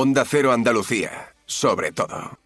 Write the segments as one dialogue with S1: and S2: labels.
S1: Onda Cero Andalucía, sobre todo.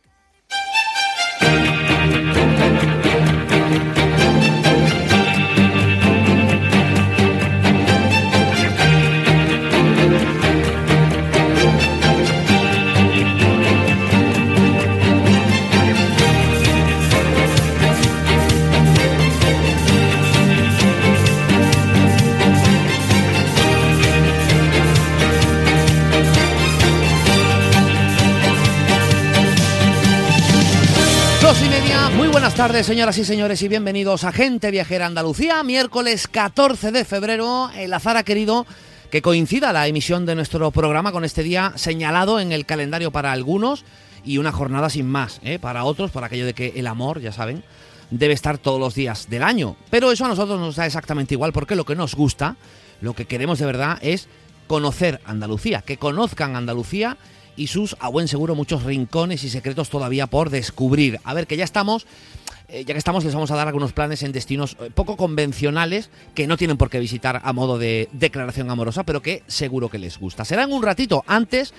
S2: Buenas tardes señoras y señores y bienvenidos a Gente Viajera Andalucía, miércoles 14 de febrero, el azar ha querido que coincida la emisión de nuestro programa con este día señalado en el calendario para algunos y una jornada sin más, ¿eh? para otros, para aquello de que el amor, ya saben, debe estar todos los días del año. Pero eso a nosotros nos da exactamente igual porque lo que nos gusta, lo que queremos de verdad es conocer Andalucía, que conozcan Andalucía y sus, a buen seguro, muchos rincones y secretos todavía por descubrir. A ver, que ya estamos, eh, ya que estamos, les vamos a dar algunos planes en destinos eh, poco convencionales que no tienen por qué visitar a modo de declaración amorosa, pero que seguro que les gusta. Será en un ratito. Antes,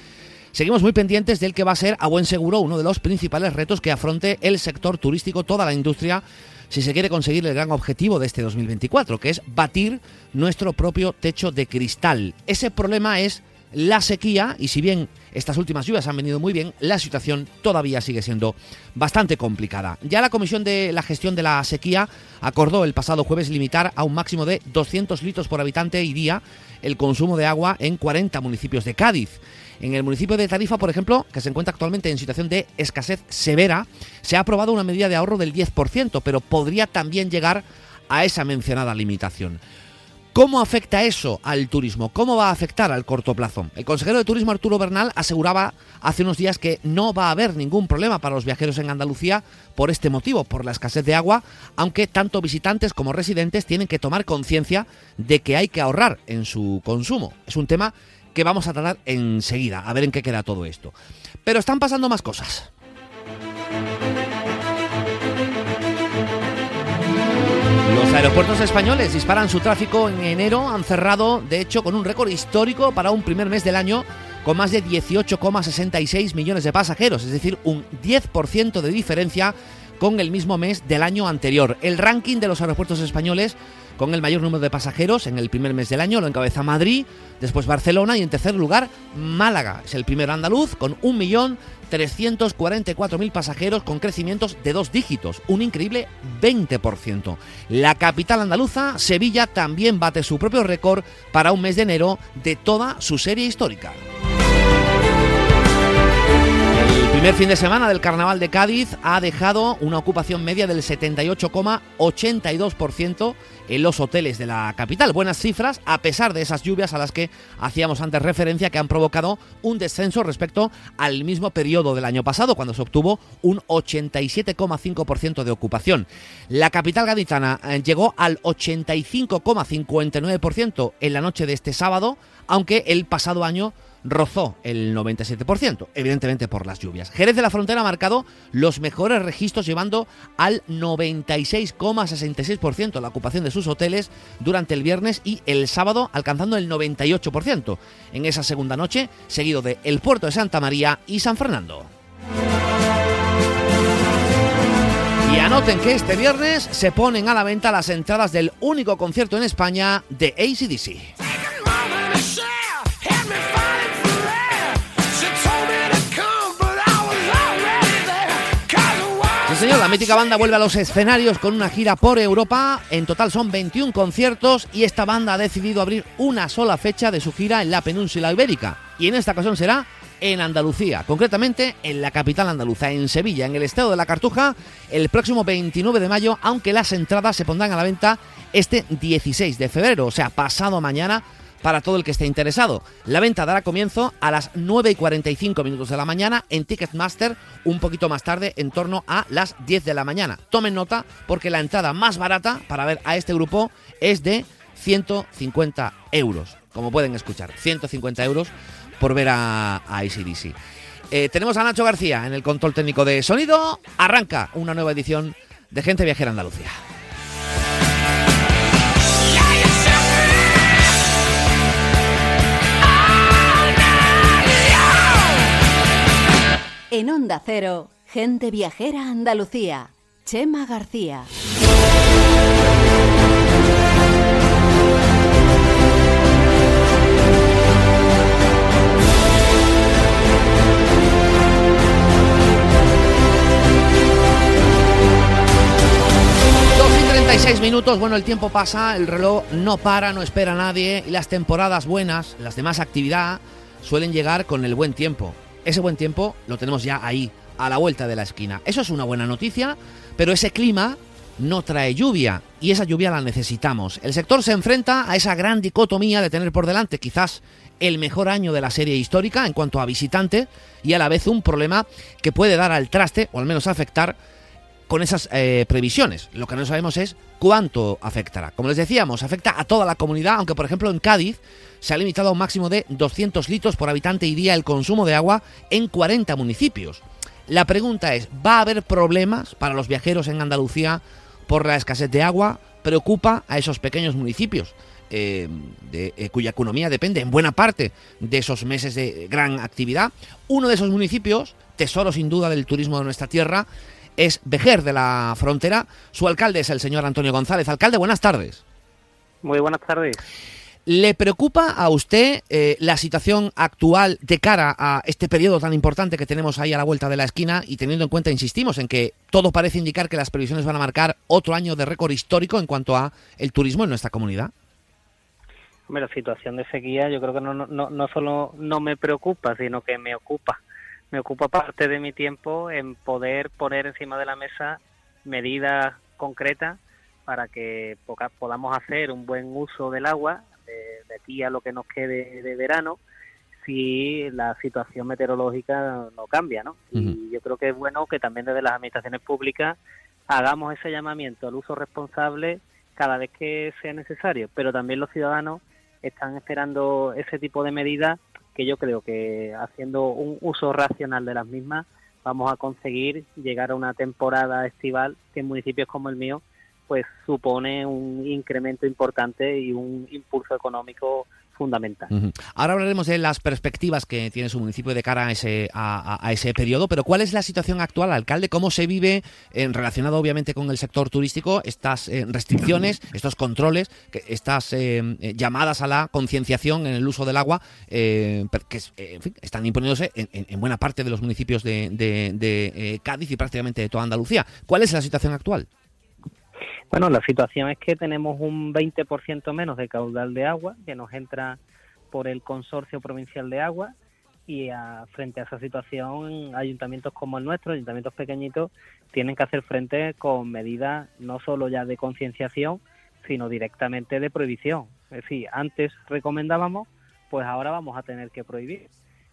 S2: seguimos muy pendientes del que va a ser, a buen seguro, uno de los principales retos que afronte el sector turístico, toda la industria si se quiere conseguir el gran objetivo de este 2024, que es batir nuestro propio techo de cristal. Ese problema es la sequía y si bien estas últimas lluvias han venido muy bien, la situación todavía sigue siendo bastante complicada. Ya la Comisión de la Gestión de la Sequía acordó el pasado jueves limitar a un máximo de 200 litros por habitante y día el consumo de agua en 40 municipios de Cádiz. En el municipio de Tarifa, por ejemplo, que se encuentra actualmente en situación de escasez severa, se ha aprobado una medida de ahorro del 10%, pero podría también llegar a esa mencionada limitación. ¿Cómo afecta eso al turismo? ¿Cómo va a afectar al corto plazo? El consejero de Turismo Arturo Bernal aseguraba hace unos días que no va a haber ningún problema para los viajeros en Andalucía por este motivo, por la escasez de agua, aunque tanto visitantes como residentes tienen que tomar conciencia de que hay que ahorrar en su consumo. Es un tema que vamos a tratar enseguida, a ver en qué queda todo esto. Pero están pasando más cosas. Los aeropuertos españoles disparan su tráfico en enero, han cerrado de hecho con un récord histórico para un primer mes del año con más de 18,66 millones de pasajeros, es decir, un 10% de diferencia con el mismo mes del año anterior. El ranking de los aeropuertos españoles con el mayor número de pasajeros en el primer mes del año lo encabeza Madrid, después Barcelona y en tercer lugar Málaga. Es el primer andaluz con 1.344.000 pasajeros con crecimientos de dos dígitos, un increíble 20%. La capital andaluza, Sevilla, también bate su propio récord para un mes de enero de toda su serie histórica. El primer fin de semana del Carnaval de Cádiz ha dejado una ocupación media del 78,82% en los hoteles de la capital. Buenas cifras a pesar de esas lluvias a las que hacíamos antes referencia que han provocado un descenso respecto al mismo periodo del año pasado cuando se obtuvo un 87,5% de ocupación. La capital gaditana eh, llegó al 85,59% en la noche de este sábado, aunque el pasado año rozó el 97%, evidentemente por las lluvias. Jerez de la Frontera ha marcado los mejores registros llevando al 96,66% la ocupación de sus hoteles durante el viernes y el sábado alcanzando el 98% en esa segunda noche, seguido de el puerto de Santa María y San Fernando. Y anoten que este viernes se ponen a la venta las entradas del único concierto en España de ACDC. Señor, la mítica banda vuelve a los escenarios con una gira por Europa. En total son 21 conciertos y esta banda ha decidido abrir una sola fecha de su gira en la península ibérica. Y en esta ocasión será en Andalucía, concretamente en la capital andaluza, en Sevilla, en el estado de la Cartuja, el próximo 29 de mayo, aunque las entradas se pondrán a la venta este 16 de febrero, o sea, pasado mañana para todo el que esté interesado. La venta dará comienzo a las 9 y 45 minutos de la mañana en Ticketmaster, un poquito más tarde, en torno a las 10 de la mañana. Tomen nota porque la entrada más barata para ver a este grupo es de 150 euros, como pueden escuchar, 150 euros por ver a, a ACDC. Eh, tenemos a Nacho García en el control técnico de sonido. Arranca una nueva edición de Gente Viajera Andalucía.
S3: En Onda Cero, gente viajera Andalucía. Chema García.
S2: 36 minutos, bueno, el tiempo pasa, el reloj no para, no espera a nadie y las temporadas buenas, las demás actividad, suelen llegar con el buen tiempo. Ese buen tiempo lo tenemos ya ahí, a la vuelta de la esquina. Eso es una buena noticia, pero ese clima no trae lluvia y esa lluvia la necesitamos. El sector se enfrenta a esa gran dicotomía de tener por delante quizás el mejor año de la serie histórica en cuanto a visitante y a la vez un problema que puede dar al traste o al menos afectar con esas eh, previsiones. Lo que no sabemos es cuánto afectará. Como les decíamos, afecta a toda la comunidad, aunque por ejemplo en Cádiz se ha limitado a un máximo de 200 litros por habitante y día el consumo de agua en 40 municipios. La pregunta es, ¿va a haber problemas para los viajeros en Andalucía por la escasez de agua? ¿Preocupa a esos pequeños municipios? Eh, de, eh, cuya economía depende en buena parte de esos meses de gran actividad. Uno de esos municipios, tesoro sin duda del turismo de nuestra tierra, es Vejer de la Frontera. Su alcalde es el señor Antonio González. Alcalde, buenas tardes.
S4: Muy buenas tardes.
S2: ¿Le preocupa a usted eh, la situación actual de cara a este periodo tan importante que tenemos ahí a la vuelta de la esquina y teniendo en cuenta, insistimos, en que todo parece indicar que las previsiones van a marcar otro año de récord histórico en cuanto a el turismo en nuestra comunidad?
S4: Hombre, la situación de sequía yo creo que no, no, no solo no me preocupa, sino que me ocupa. Me ocupa parte de mi tiempo en poder poner encima de la mesa medidas concretas para que podamos hacer un buen uso del agua de, aquí a lo que nos quede de verano si la situación meteorológica no cambia, ¿no? Y yo creo que es bueno que también desde las administraciones públicas hagamos ese llamamiento al uso responsable cada vez que sea necesario, pero también los ciudadanos están esperando ese tipo de medidas que yo creo que haciendo un uso racional de las mismas vamos a conseguir llegar a una temporada estival que en municipios como el mío pues supone un incremento importante y un impulso económico fundamental.
S2: Ahora hablaremos de las perspectivas que tiene su municipio de cara a ese, a, ese periodo, pero ¿cuál es la situación actual, alcalde? ¿Cómo se vive, en, relacionado obviamente con el sector turístico, estas eh, restricciones, estos controles, estas eh, eh, llamadas a la concienciación en el uso del agua, que están imponiéndose en, buena parte de los municipios de, de Cádiz y prácticamente de toda Andalucía? ¿Cuál es la situación actual?
S4: Bueno, la situación es que tenemos un 20% menos de caudal de agua que nos entra por el Consorcio Provincial de Agua y frente a esa situación ayuntamientos como el nuestro, ayuntamientos pequeñitos, tienen que hacer frente con medidas no solo ya de concienciación, sino directamente de prohibición. Es decir, antes recomendábamos, pues ahora vamos a tener que prohibir.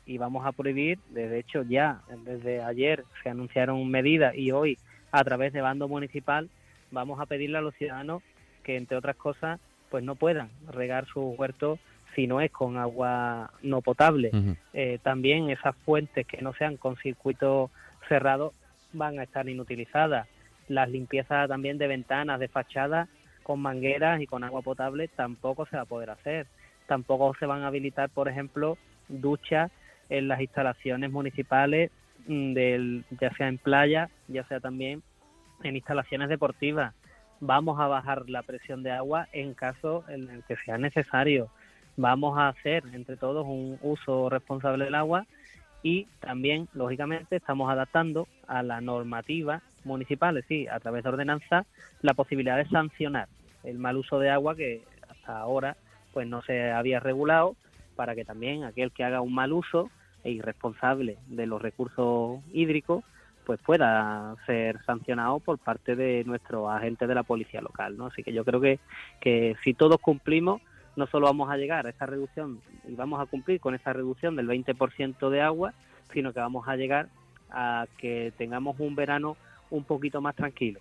S4: Y vamos a prohibir, de hecho ya desde ayer se anunciaron medidas y hoy a través de bando municipal vamos a pedirle a los ciudadanos que, entre otras cosas, pues no puedan regar sus huertos si no es con agua no potable. Eh, también esas fuentes que no sean con circuito cerrado van a estar inutilizadas. Las limpiezas también de ventanas, de fachadas, con mangueras y con agua potable tampoco se va a poder hacer. Tampoco se van a habilitar, por ejemplo, duchas en las instalaciones municipales, mm, del, ya sea en playa, ya sea también en instalaciones deportivas. Vamos a bajar la presión de agua en caso en el que sea necesario. Vamos a hacer entre todos un uso responsable del agua y también, lógicamente, estamos adaptando a la normativa municipal, es decir, a través de ordenanza, la posibilidad de sancionar el mal uso de agua que hasta ahora pues no se había regulado para que también aquel que haga un mal uso e irresponsable de los recursos hídricos pues pueda ser sancionado por parte de nuestros agentes de la policía local, ¿no? Así que yo creo que, que si todos cumplimos, no solo vamos a llegar a esa reducción y vamos a cumplir con esa reducción del 20% de agua, sino que vamos a llegar a que tengamos un verano un poquito más tranquilo.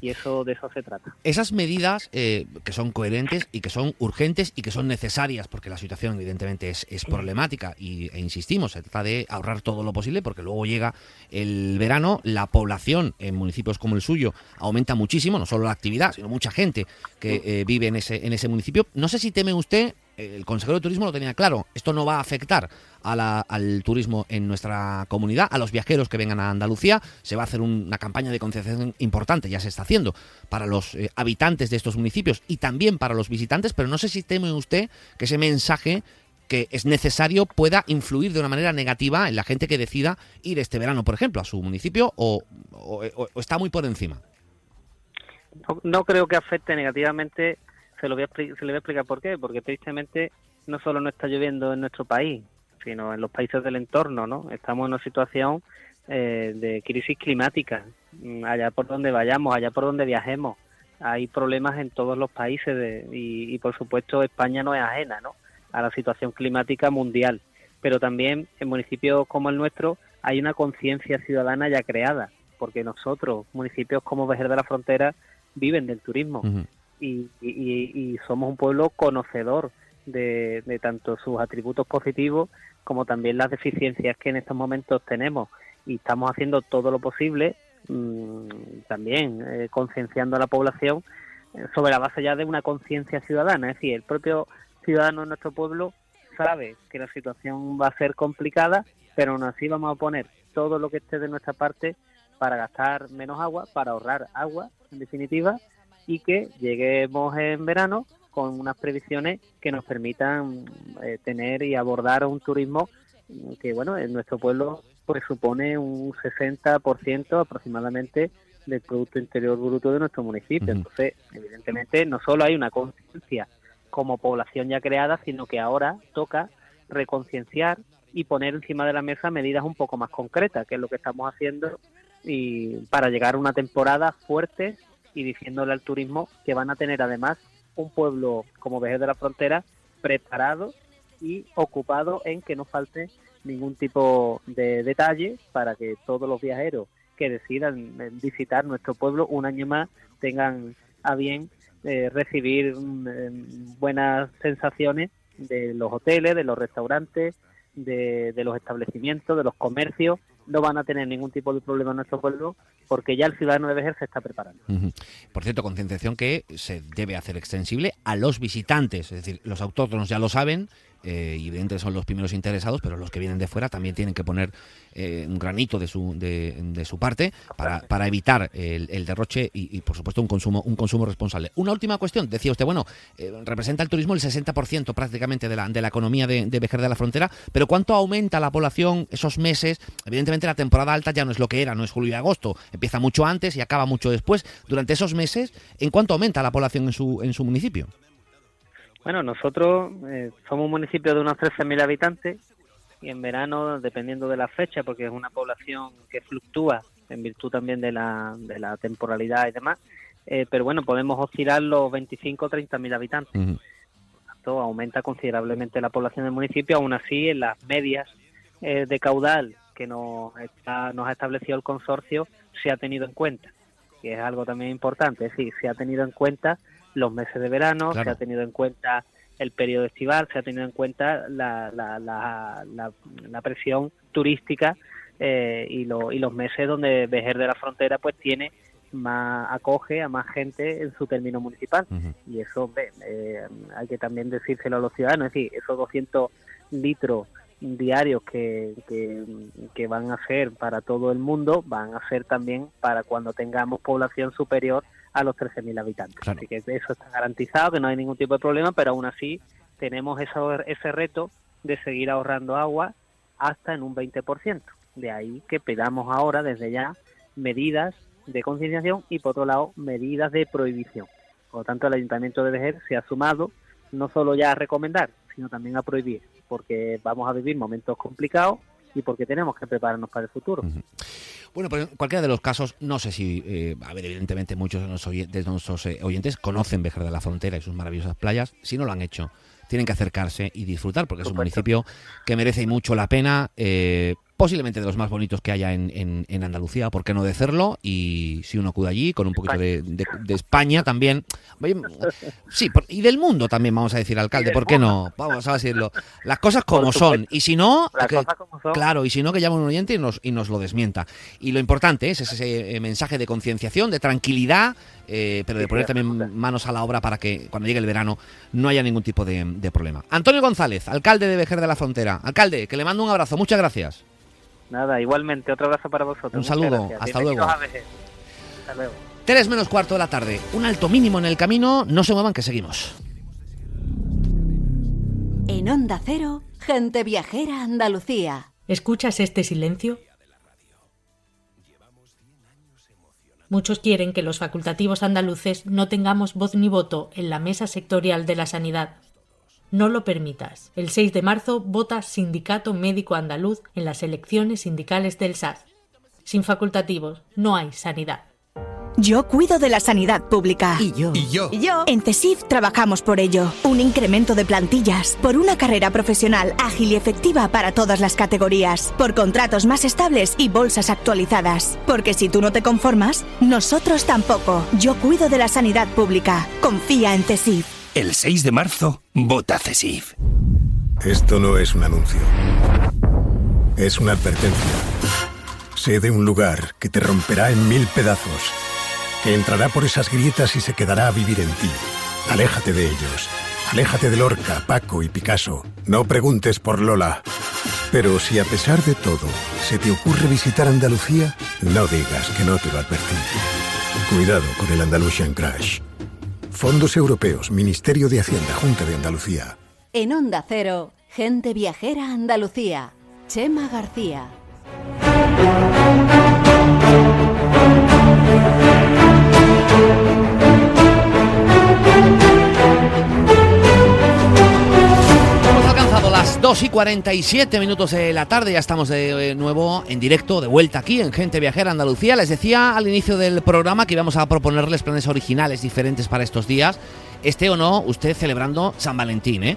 S4: Y eso de eso se trata.
S2: Esas medidas eh, que son coherentes y que son urgentes y que son necesarias, porque la situación evidentemente es, problemática y, e insistimos, se trata de ahorrar todo lo posible porque luego llega el verano, la población en municipios como el suyo aumenta muchísimo, no solo la actividad, sino mucha gente que eh, vive en ese, en ese municipio. No sé si teme usted el consejero de turismo lo tenía claro, esto no va a afectar al turismo en nuestra comunidad, a los viajeros que vengan a Andalucía, se va a hacer una campaña de concienciación importante, ya se está haciendo, para los eh, habitantes de estos municipios y también para los visitantes, pero no sé si teme usted que ese mensaje que es necesario pueda influir de una manera negativa en la gente que decida ir este verano, por ejemplo, a su municipio o, está muy por encima.
S4: No, creo que afecte negativamente, se, lo voy a, se le voy a explicar por qué, porque tristemente no solo no está lloviendo en nuestro país, sino en los países del entorno, ¿no? Estamos en una situación eh, de crisis climática, mm, allá por donde vayamos, allá por donde viajemos, hay problemas en todos los países y, y, por supuesto España no es ajena, ¿no? a la situación climática mundial. Pero también en municipios como el nuestro hay una conciencia ciudadana ya creada, porque nosotros, municipios como Vejer de la Frontera, viven del turismo y, somos un pueblo conocedor de, tanto sus atributos positivos como también las deficiencias que en estos momentos tenemos. Y estamos haciendo todo lo posible, mm, también eh, concienciando a la población eh, sobre la base ya de una conciencia ciudadana. Es decir, el propio ciudadano de nuestro pueblo sabe que la situación va a ser complicada, pero aún así vamos a poner todo lo que esté de nuestra parte para gastar menos agua, para ahorrar agua, en definitiva, y que lleguemos en verano con unas previsiones que nos permitan eh, tener y abordar un turismo que, bueno, en nuestro pueblo pues supone un 60% aproximadamente del Producto Interior Bruto de nuestro municipio. Entonces, evidentemente, no solo hay una conciencia como población ya creada, sino que ahora toca reconcienciar y poner encima de la mesa medidas un poco más concretas, que es lo que estamos haciendo y para llegar a una temporada fuerte y diciéndole al turismo que van a tener además un pueblo como Vejer de la Frontera preparado y ocupado en que no falte ningún tipo de detalle para que todos los viajeros que decidan visitar nuestro pueblo un año más tengan a bien eh, recibir mm, em, buenas sensaciones de los hoteles, de los restaurantes, de, los establecimientos, de los comercios. No van a tener ningún tipo de problema en nuestro pueblo porque ya el ciudadano de Vejer se está preparando.
S2: Por cierto, concienciación que se debe hacer extensible a los visitantes, es decir, los autóctonos ya lo saben, eh, y evidentemente son los primeros interesados, pero los que vienen de fuera también tienen que poner eh, un granito de su, de, su parte para, para evitar el, derroche y, por supuesto, un consumo, un consumo responsable. Una última cuestión, decía usted, bueno, eh, representa el turismo el 60% prácticamente de la, de la economía de, de de la Frontera, pero ¿cuánto aumenta la población esos meses? Evidentemente la temporada alta ya no es lo que era, no es julio y agosto, empieza mucho antes y acaba mucho después. Durante esos meses, ¿en cuánto aumenta la población en su, en su municipio?
S4: Bueno, nosotros eh, somos un municipio de unos 13.000 habitantes y en verano, dependiendo de la fecha, porque es una población que fluctúa en virtud también de la, de la temporalidad y demás, eh, pero bueno, podemos oscilar los 25 o 30.000 habitantes. Por tanto, aumenta considerablemente la población del municipio, aún así en las medias eh, de caudal que nos, nos ha establecido el consorcio se ha tenido en cuenta, que es algo también importante, es decir, se ha tenido en cuenta los meses de verano, se ha tenido en cuenta el periodo estival, se ha tenido en cuenta la, la, la, presión turística eh, y, y los meses donde Vejer de la Frontera pues tiene más acoge a más gente en su término municipal. Y eso eh, hay que también decírselo a los ciudadanos, es decir, esos 200 litros diarios que, que, que, van a ser para todo el mundo van a ser también para cuando tengamos población superior a los 13.000 habitantes. Así que eso está garantizado, que no hay ningún tipo de problema, pero aún así tenemos eso, ese reto de seguir ahorrando agua hasta en un 20%. De ahí que pedamos ahora, desde ya, medidas de concienciación y, por otro lado, medidas de prohibición. Por lo tanto, el Ayuntamiento de Vejer se ha sumado no solo ya a recomendar, sino también a prohibir, porque vamos a vivir momentos complicados y porque tenemos que prepararnos para el futuro.
S2: Bueno, pues en cualquiera de los casos, no sé si, eh, a ver, evidentemente muchos de nuestros, eh, oyentes conocen Vejer de la Frontera y sus maravillosas playas. Si no lo han hecho, tienen que acercarse y disfrutar, porque es un municipio que merece mucho la pena. Eh, posiblemente de los más bonitos que haya en, en, Andalucía, ¿por qué no decirlo? Y si uno acude allí, con un poquito de, de, España también, sí, y del mundo también, vamos a decir, alcalde, ¿por qué no? Vamos a decirlo. Las cosas como son, y si no, claro, y si no, que llame un oyente y nos, y nos lo desmienta. Y lo importante es ese mensaje de concienciación, de tranquilidad, eh, pero de poner también manos a la obra para que cuando llegue el verano no haya ningún tipo de, problema. Antonio González, alcalde de Vejer de la Frontera. Alcalde, que le mando un abrazo, muchas gracias.
S4: Nada, igualmente, otro abrazo para vosotros.
S2: Un saludo, hasta luego. hasta luego. Tres menos cuarto de la tarde, un alto mínimo en el camino, no se muevan que seguimos.
S3: En Onda Cero, gente viajera Andalucía.
S5: ¿Escuchas este silencio? Muchos quieren que los facultativos andaluces no tengamos voz ni voto en la mesa sectorial de la sanidad. No lo permitas. El 6 de marzo vota Sindicato Médico Andaluz en las elecciones sindicales del SAS. Sin facultativos no hay sanidad.
S6: Yo cuido de la sanidad pública.
S7: Y yo.
S6: Y yo. En CESIF trabajamos por ello. Un incremento de plantillas. Por una carrera profesional ágil y efectiva para todas las categorías. Por contratos más estables y bolsas actualizadas. Porque si tú no te conformas, nosotros tampoco. Yo cuido de la sanidad pública. Confía en CESIF.
S7: El 6 de marzo, vota CESIF.
S8: Esto no es un anuncio. Es una advertencia. Sé de un lugar que te romperá en mil pedazos que entrará por esas grietas y se quedará a vivir en ti. Aléjate de ellos. Aléjate de Lorca, Paco y Picasso. No preguntes por Lola. Pero si a pesar de todo se te ocurre visitar Andalucía, no digas que no te lo advertí. Cuidado con el Andalusian Crash. Fondos Europeos, Ministerio de Hacienda, Junta de Andalucía.
S3: En Onda Cero, gente viajera Andalucía. Chema García.
S2: 2 y 47 minutos de la tarde, ya estamos de nuevo en directo, de vuelta aquí en Gente Viajera Andalucía. Les decía al inicio del programa que íbamos a proponerles planes originales diferentes para estos días, este o no, usted celebrando San Valentín, ¿eh?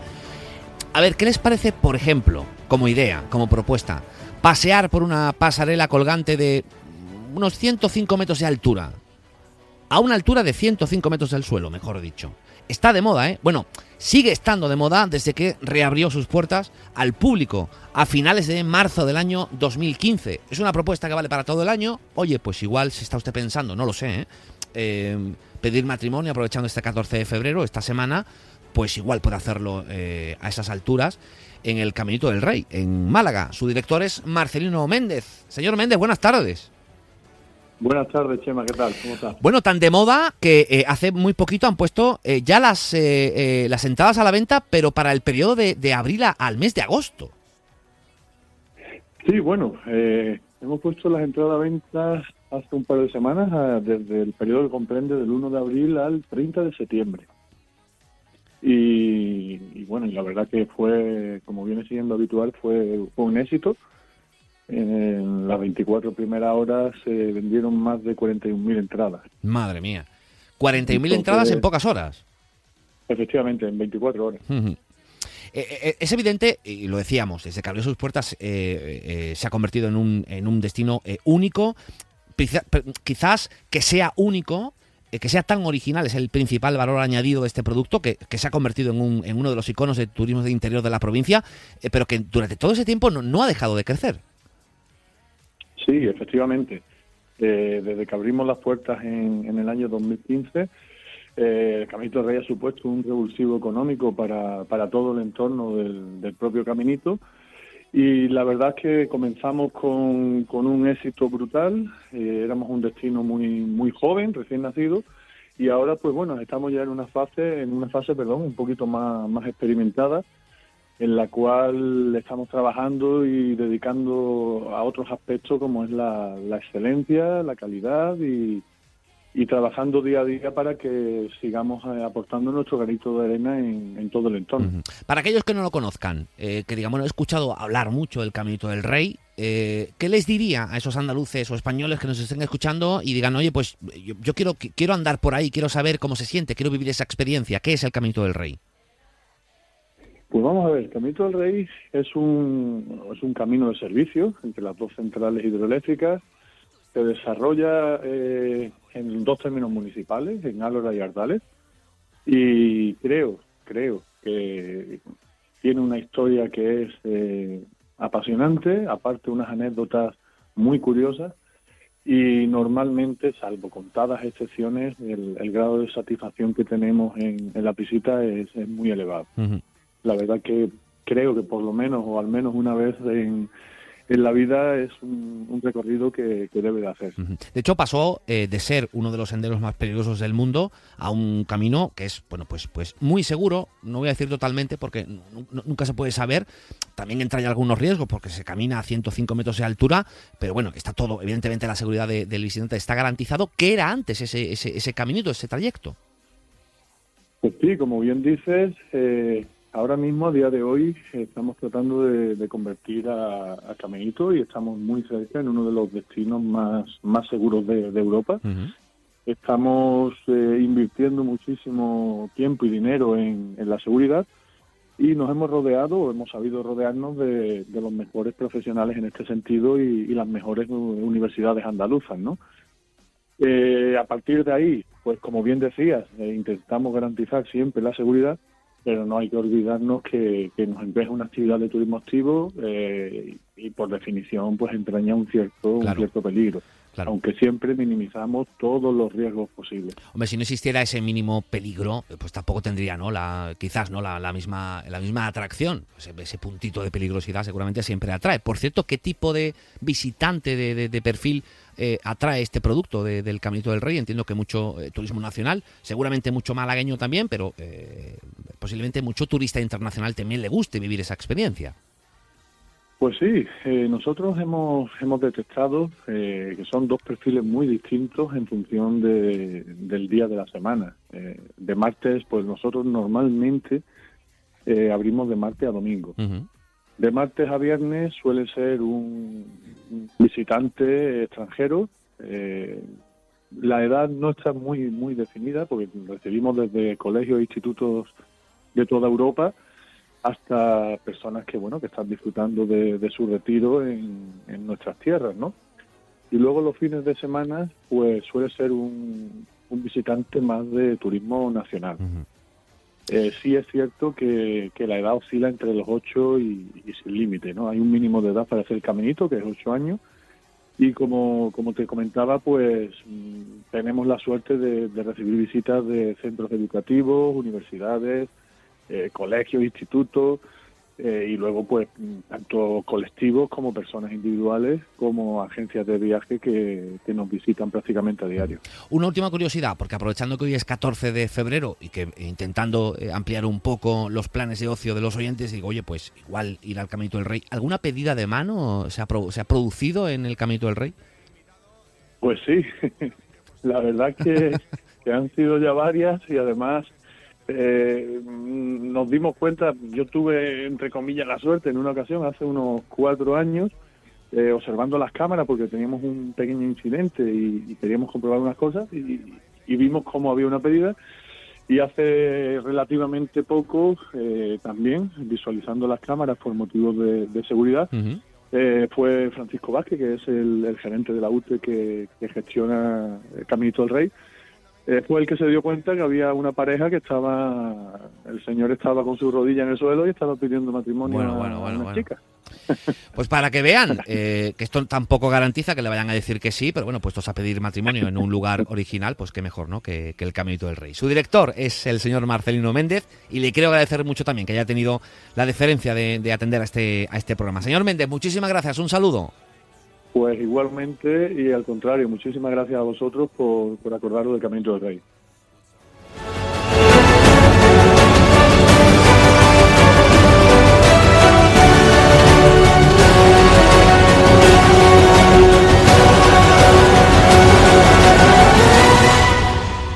S2: A ver, ¿qué les parece, por ejemplo, como idea, como propuesta, pasear por una pasarela colgante de unos 105 metros de altura, a una altura de 105 metros del suelo, mejor dicho. Está de moda, ¿eh? Bueno, sigue estando de moda desde que reabrió sus puertas al público a finales de marzo del año 2015. Es una propuesta que vale para todo el año. Oye, pues igual si está usted pensando, no lo sé, ¿eh? eh pedir matrimonio aprovechando este 14 de febrero, esta semana, pues igual puede hacerlo eh, a esas alturas en el Caminito del Rey, en Málaga. Su director es Marcelino Méndez. Señor Méndez, buenas tardes.
S9: Buenas tardes, Chema, ¿qué tal? ¿Cómo estás?
S2: Bueno, tan de moda que eh, hace muy poquito han puesto eh, ya las, eh, las entradas a la venta, pero para el periodo de, abril al mes de agosto.
S9: Sí, bueno, hemos puesto las entradas a venta hace un par de semanas, desde el periodo que comprende del 1 de abril al 30 de septiembre. Y, y bueno, y la verdad que fue, como viene siendo habitual, fue, fue un éxito en las 24 primeras horas se vendieron más de 41.000 entradas.
S2: Madre mía. 41.000 entradas en pocas horas.
S9: Efectivamente, en 24 horas. Eh,
S2: eh, es evidente, y lo decíamos, desde que abrió sus puertas eh, se ha convertido en un, en un destino único. Quizás que sea único, que sea tan original, es el principal valor añadido de este producto, que, se ha convertido en, un, en, uno de los iconos de turismo de interior de la provincia, pero que durante todo ese tiempo no ha dejado de crecer.
S9: Sí, efectivamente. Desde que abrimos las puertas en, el año 2015, eh, el Caminito Rey ha supuesto un revulsivo económico para, para todo el entorno del, propio Caminito. Y la verdad es que comenzamos con, con un éxito brutal. Eh, éramos un destino muy muy joven, recién nacido, y ahora pues bueno estamos ya en una fase, en una fase, perdón, un poquito más más experimentada en la cual estamos trabajando y dedicando a otros aspectos como es la, excelencia, la calidad y, trabajando día a día para que sigamos eh, aportando nuestro granito de arena en, todo el entorno.
S2: Para aquellos que no lo conozcan, eh, que digamos no he escuchado hablar mucho del Caminito del Rey, eh, ¿qué les diría a esos andaluces o españoles que nos estén escuchando y digan, oye, pues yo, yo quiero, quiero andar por ahí, quiero saber cómo se siente, quiero vivir esa experiencia? ¿Qué es el Caminito del Rey?
S9: Pues vamos a ver, el Camino del Rey es un, es un camino de servicio entre las dos centrales hidroeléctricas. Se desarrolla eh, en dos términos municipales, en Álora y Ardales. Y creo, creo que tiene una historia que es eh, apasionante, aparte unas anécdotas muy curiosas y normalmente, salvo contadas excepciones, el, grado de satisfacción que tenemos en, la visita es, muy elevado. La verdad que creo que por lo menos, o al menos una vez en, en la vida es un, recorrido que, debe de hacer.
S2: De hecho, pasó eh, de ser uno de los senderos más peligrosos del mundo a un camino que es, bueno, pues, pues muy seguro, no voy a decir totalmente porque nunca se puede saber, también entraña algunos riesgos porque se camina a 105 metros de altura, pero bueno, está todo, evidentemente la seguridad del visitante está garantizado. ¿Qué era antes ese, ese, ese caminito, ese trayecto?
S9: Pues sí, como bien dices, eh, Ahora mismo, a día de hoy, estamos tratando de, convertir a, a, Caminito y estamos muy cerca en uno de los destinos más, más seguros de, Europa. Estamos eh, invirtiendo muchísimo tiempo y dinero en, la seguridad y nos hemos rodeado, hemos sabido rodearnos de, los mejores profesionales en este sentido y, las mejores universidades andaluzas, ¿no? Eh, a partir de ahí, pues como bien decías, eh, intentamos garantizar siempre la seguridad pero no hay que olvidarnos que, nos empieza una actividad de turismo activo eh, y por definición pues entraña un cierto, un cierto peligro. Aunque siempre minimizamos todos los riesgos posibles.
S2: Hombre, si no existiera ese mínimo peligro, pues tampoco tendría, ¿no? La, quizás, ¿no? La, misma, la misma atracción. Ese, puntito de peligrosidad seguramente siempre atrae. Por cierto, ¿qué tipo de visitante de perfil eh, atrae este producto del Caminito del Rey. Entiendo que mucho eh, turismo nacional, seguramente mucho malagueño también, pero eh, posiblemente mucho turista internacional también le guste vivir esa experiencia.
S9: Pues sí, nosotros hemos, hemos detectado que son dos perfiles muy distintos en función del día de la semana. de martes, pues nosotros normalmente abrimos de martes a domingo. De martes a viernes suele ser un visitante extranjero. Eh, la edad no está muy muy definida porque recibimos desde colegios e institutos de toda Europa hasta personas que bueno que están disfrutando de, su retiro en, nuestras tierras, ¿no? Y luego los fines de semana pues suele ser un, visitante más de turismo nacional. Eh, sí es cierto que, la edad oscila entre los 8 y, sin límite, ¿no? Hay un mínimo de edad para hacer el caminito, que es 8 años, y como, como te comentaba, pues mm, tenemos la suerte de, recibir visitas de centros educativos, universidades, eh, colegios, institutos, eh, y luego pues tanto colectivos como personas individuales como agencias de viaje que, nos visitan prácticamente a diario.
S2: Una última curiosidad, porque aprovechando que hoy es 14 de febrero y que intentando eh, ampliar un poco los planes de ocio de los oyentes, digo, oye, pues igual ir al Caminito del Rey. ¿Alguna pedida de mano se ha, se ha producido en el Caminito del Rey?
S9: Pues sí, la verdad que, que han sido ya varias y además eh, nos dimos cuenta, yo tuve entre comillas la suerte en una ocasión hace unos cuatro años, eh, observando las cámaras porque teníamos un pequeño incidente y, queríamos comprobar unas cosas y, vimos cómo había una pedida y hace relativamente poco eh, también visualizando las cámaras por motivos de, seguridad eh, fue Francisco Vázquez que es el, gerente de la UTE que, que gestiona el Caminito del Rey eh, fue el que se dio cuenta que había una pareja que estaba, el señor estaba con su rodilla en el suelo y estaba pidiendo matrimonio a, una chica.
S2: Pues para que vean eh, que esto tampoco garantiza que le vayan a decir que sí, pero bueno, puestos a pedir matrimonio en un lugar original, pues qué mejor, ¿no? Que, el Caminito del Rey. Su director es el señor Marcelino Méndez y le quiero agradecer mucho también que haya tenido la deferencia de, de atender a este, a este programa. Señor Méndez, muchísimas gracias, un saludo.
S9: Pues igualmente y al contrario, muchísimas gracias a vosotros por, por acordaros del Camino del Rey.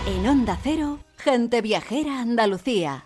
S3: En Onda Cero, gente viajera Andalucía.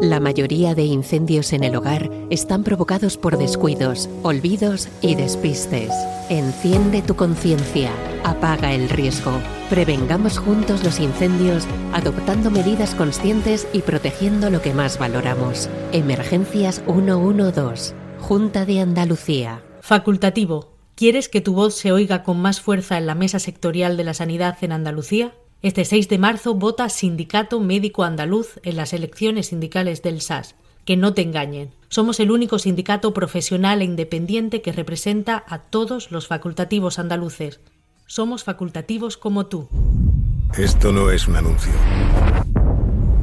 S10: La mayoría de incendios en el hogar están provocados por descuidos, olvidos y despistes. Enciende tu conciencia, apaga el riesgo. Prevengamos juntos los incendios adoptando medidas conscientes y protegiendo lo que más valoramos. Emergencias 112, Junta de Andalucía.
S5: Facultativo. ¿Quieres que tu voz se oiga con más fuerza en la mesa sectorial de la sanidad en Andalucía? Este 6 de marzo vota Sindicato Médico Andaluz en las elecciones sindicales del SAS. Que no te engañen. Somos el único sindicato profesional e independiente que representa a todos los facultativos andaluces. Somos facultativos como tú.
S8: Esto no es un anuncio.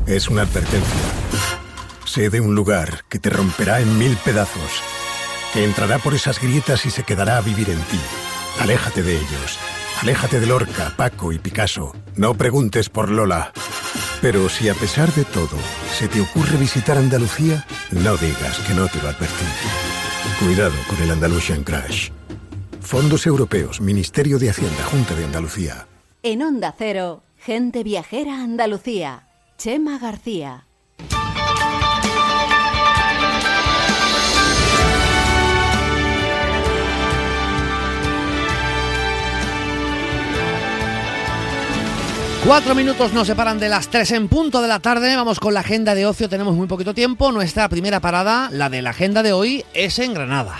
S8: Es una advertencia. Sé de un lugar que te romperá en mil pedazos, que entrará por esas grietas y se quedará a vivir en ti. Aléjate de ellos. Aléjate de Lorca, Paco y Picasso. No preguntes por Lola. Pero si a pesar de todo se te ocurre visitar Andalucía, no digas que no te lo advertí. Cuidado con el Andalusian Crash. Fondos Europeos, Ministerio de Hacienda, Junta de Andalucía.
S3: En Onda Cero, gente viajera Andalucía. Chema García.
S2: Cuatro minutos nos separan de las tres en punto de la tarde. Vamos con la agenda de ocio. Tenemos muy poquito tiempo. Nuestra primera parada, la de la agenda de hoy, es en Granada.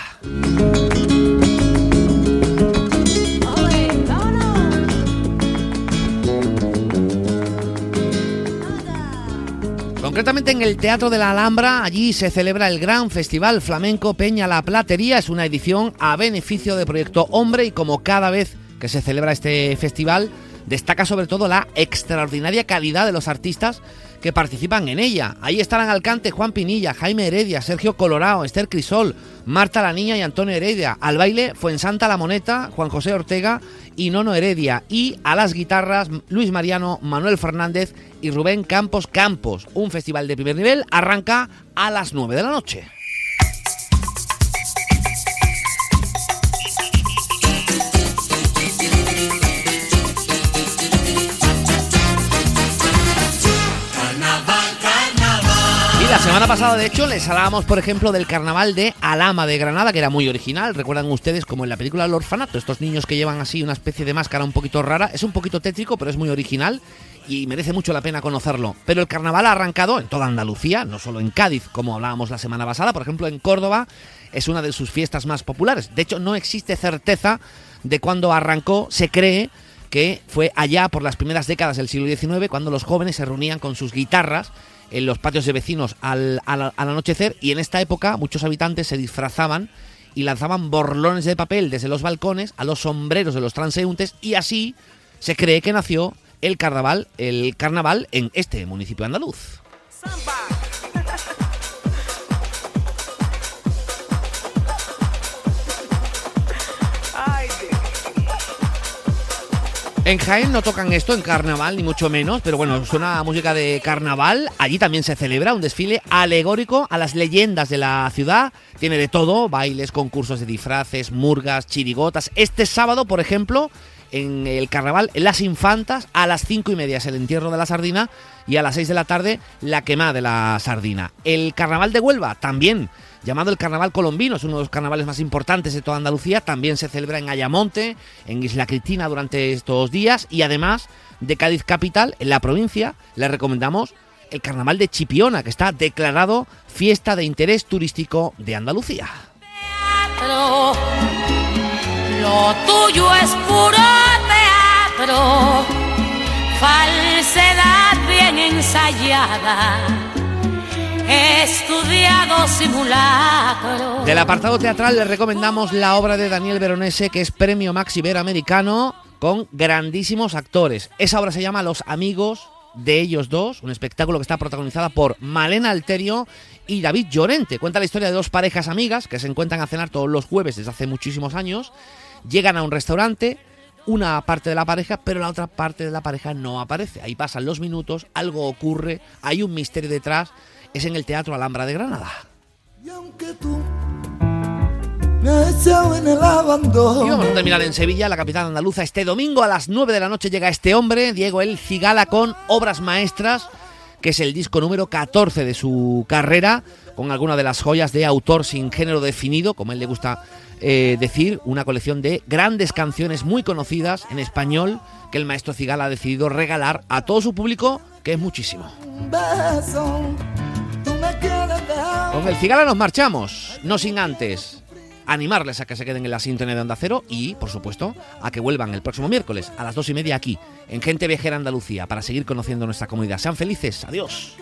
S2: Concretamente en el Teatro de la Alhambra, allí se celebra el gran festival flamenco Peña la Platería. Es una edición a beneficio de Proyecto Hombre y como cada vez que se celebra este festival, destaca sobre todo la extraordinaria calidad de los artistas que participan en ella. Ahí estarán al cante Juan Pinilla, Jaime Heredia, Sergio Colorado, Esther Crisol, Marta la Niña y Antonio Heredia. Al baile Fuensanta La Moneta, Juan José Ortega y Nono Heredia. Y a las guitarras Luis Mariano, Manuel Fernández y Rubén Campos Campos. Un festival de primer nivel arranca a las 9 de la noche. La semana pasada, de hecho, les hablábamos, por ejemplo, del carnaval de Alama de Granada, que era muy original. Recuerdan ustedes, como en la película El Orfanato, estos niños que llevan así una especie de máscara un poquito rara. Es un poquito tétrico, pero es muy original y merece mucho la pena conocerlo. Pero el carnaval ha arrancado en toda Andalucía, no solo en Cádiz, como hablábamos la semana pasada. Por ejemplo, en Córdoba es una de sus fiestas más populares. De hecho, no existe certeza de cuándo arrancó. Se cree que fue allá por las primeras décadas del siglo XIX, cuando los jóvenes se reunían con sus guitarras en los patios de vecinos al, anochecer y en esta época muchos habitantes se disfrazaban y lanzaban borlones de papel desde los balcones a los sombreros de los transeúntes y así se cree que nació el carnaval, el carnaval en este municipio andaluz. En Jaén no tocan esto en carnaval, ni mucho menos, pero bueno, suena música de carnaval. Allí también se celebra un desfile alegórico a las leyendas de la ciudad. Tiene de todo, bailes, concursos de disfraces, murgas, chirigotas. Este sábado, por ejemplo, en el carnaval, Las Infantas, a las cinco y media es el entierro de la sardina y a las seis de la tarde la quema de la sardina. El carnaval de Huelva también llamado el Carnaval Colombino, es uno de los carnavales más importantes de toda Andalucía, también se celebra en Ayamonte, en Isla Cristina durante estos días y además de Cádiz Capital, en la provincia, le recomendamos el Carnaval de Chipiona, que está declarado fiesta de interés turístico de Andalucía.
S11: Lo tuyo es puro teatro, falsedad bien ensayada estudiado simulacro.
S2: Del apartado teatral le recomendamos la obra de Daniel Veronese, que es premio Maxi Americano, con grandísimos actores. Esa obra se llama Los Amigos de ellos dos, un espectáculo que está protagonizada por Malena Alterio y David Llorente. Cuenta la historia de dos parejas amigas que se encuentran a cenar todos los jueves desde hace muchísimos años. Llegan a un restaurante, una parte de la pareja, pero la otra parte de la pareja no aparece. Ahí pasan los minutos, algo ocurre, hay un misterio detrás es en el Teatro Alhambra de Granada. Y vamos a terminar en Sevilla, la capital andaluza. Este domingo a las 9 de la noche llega este hombre, Diego El Cigala, con obras maestras que es el disco número 14 de su carrera, con algunas de las joyas de autor sin género definido, como él le gusta eh, decir, una colección de grandes canciones muy conocidas en español que el maestro Cigala ha decidido regalar a todo su público, que es muchísimo. Con el Cigala nos marchamos, no sin antes animarles a que se queden en la sintonía de Onda Cero y, por supuesto, a que vuelvan el próximo miércoles a las dos y media aquí, en Gente Viajera Andalucía, para seguir conociendo nuestra comunidad. Sean felices, adiós.